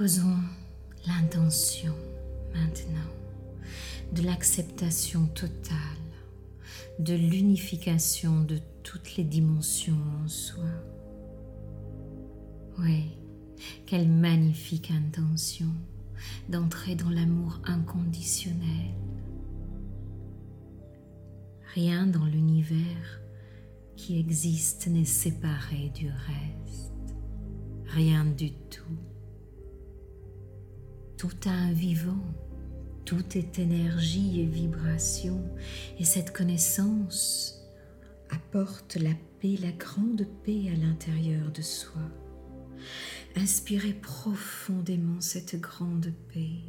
Posons l'intention maintenant de l'acceptation totale, de l'unification de toutes les dimensions en soi. Oui, quelle magnifique intention d'entrer dans l'amour inconditionnel. Rien dans l'univers qui existe n'est séparé du reste. Rien du tout. Tout a un vivant tout est énergie et vibration, et cette connaissance apporte la paix, la grande paix à l'intérieur de soi. Inspirez profondément cette grande paix,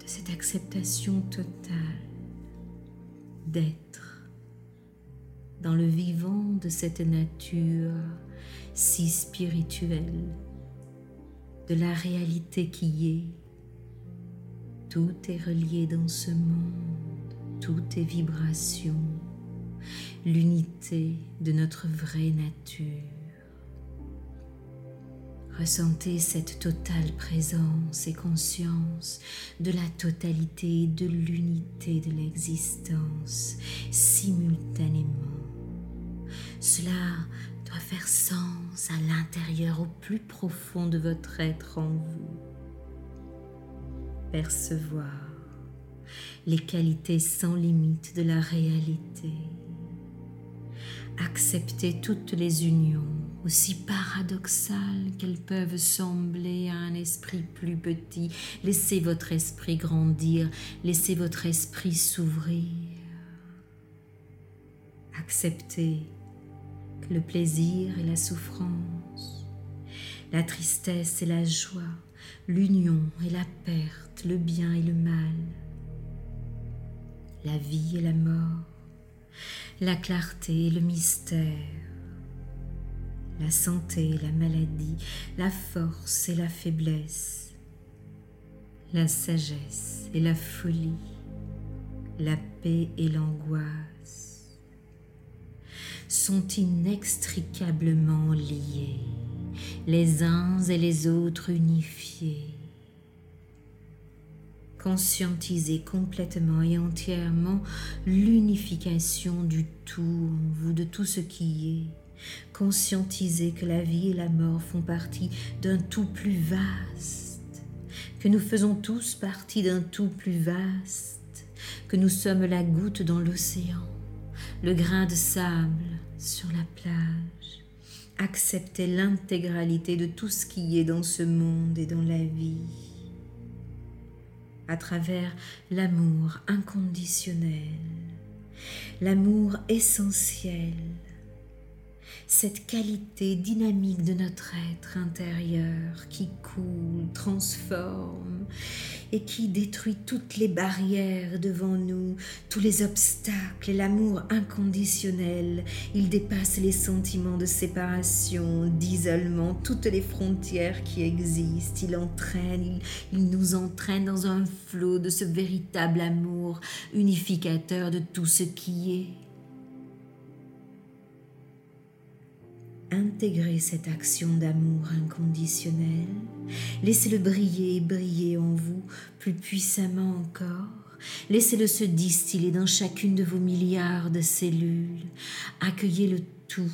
de cette acceptation totale d'être dans le vivant de cette nature si spirituelle, de la réalité qui est tout est relié dans ce monde, tout est vibration, l'unité de notre vraie nature. Ressentez cette totale présence et conscience de la totalité, de l'unité de l'existence simultanément. Cela doit faire sens à l'intérieur, au plus profond de votre être en vous percevoir les qualités sans limite de la réalité. Accepter toutes les unions, aussi paradoxales qu'elles peuvent sembler à un esprit plus petit. Laissez votre esprit grandir, laissez votre esprit s'ouvrir. Acceptez le plaisir et la souffrance, la tristesse et la joie, l'union et la perte, le bien et le mal, la vie et la mort, la clarté et le mystère, la santé et la maladie, la force et la faiblesse, la sagesse et la folie, la paix et l'angoisse sont inextricablement liés les uns et les autres unifiés. Conscientisez complètement et entièrement l'unification du tout en vous, de tout ce qui est. Conscientisez que la vie et la mort font partie d'un tout plus vaste, que nous faisons tous partie d'un tout plus vaste, que nous sommes la goutte dans l'océan, le grain de sable sur la plage. Accepter l'intégralité de tout ce qui est dans ce monde et dans la vie, à travers l'amour inconditionnel, l'amour essentiel cette qualité dynamique de notre être intérieur qui coule, transforme et qui détruit toutes les barrières devant nous, tous les obstacles et l'amour inconditionnel. Il dépasse les sentiments de séparation, d'isolement, toutes les frontières qui existent. Il entraîne, il, il nous entraîne dans un flot de ce véritable amour unificateur de tout ce qui est Intégrez cette action d'amour inconditionnel. Laissez-le briller, briller en vous plus puissamment encore. Laissez-le se distiller dans chacune de vos milliards de cellules. Accueillez le tout.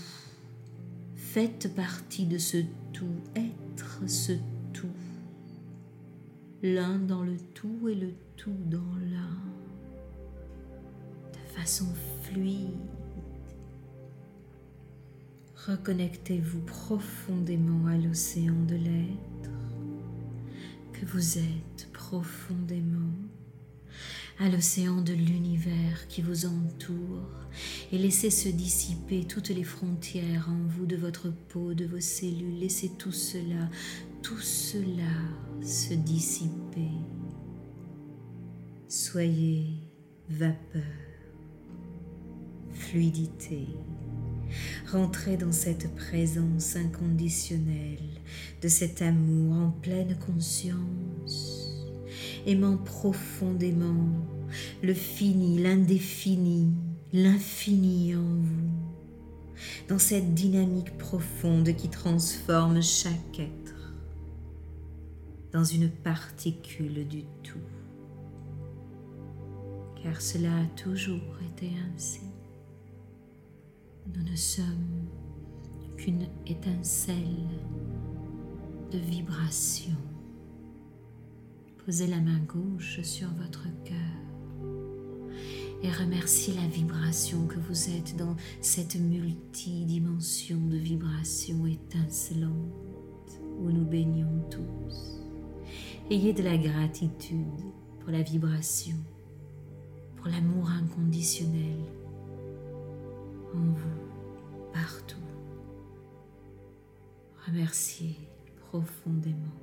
Faites partie de ce tout, être ce tout. L'un dans le tout et le tout dans l'un. De façon fluide Reconnectez-vous profondément à l'océan de l'être que vous êtes profondément, à l'océan de l'univers qui vous entoure et laissez se dissiper toutes les frontières en vous de votre peau, de vos cellules. Laissez tout cela, tout cela se dissiper. Soyez vapeur, fluidité. Rentrez dans cette présence inconditionnelle de cet amour en pleine conscience, aimant profondément le fini, l'indéfini, l'infini en vous, dans cette dynamique profonde qui transforme chaque être dans une particule du tout. Car cela a toujours été ainsi. Nous ne sommes qu'une étincelle de vibration. Posez la main gauche sur votre cœur et remerciez la vibration que vous êtes dans cette multidimension de vibrations étincelantes où nous baignons tous. Ayez de la gratitude pour la vibration, pour l'amour inconditionnel vous, partout. Remerciez profondément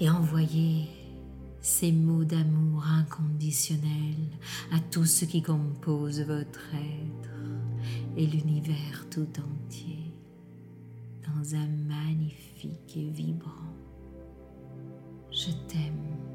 et envoyez ces mots d'amour inconditionnel à tout ce qui compose votre être et l'univers tout entier dans un magnifique et vibrant Je t'aime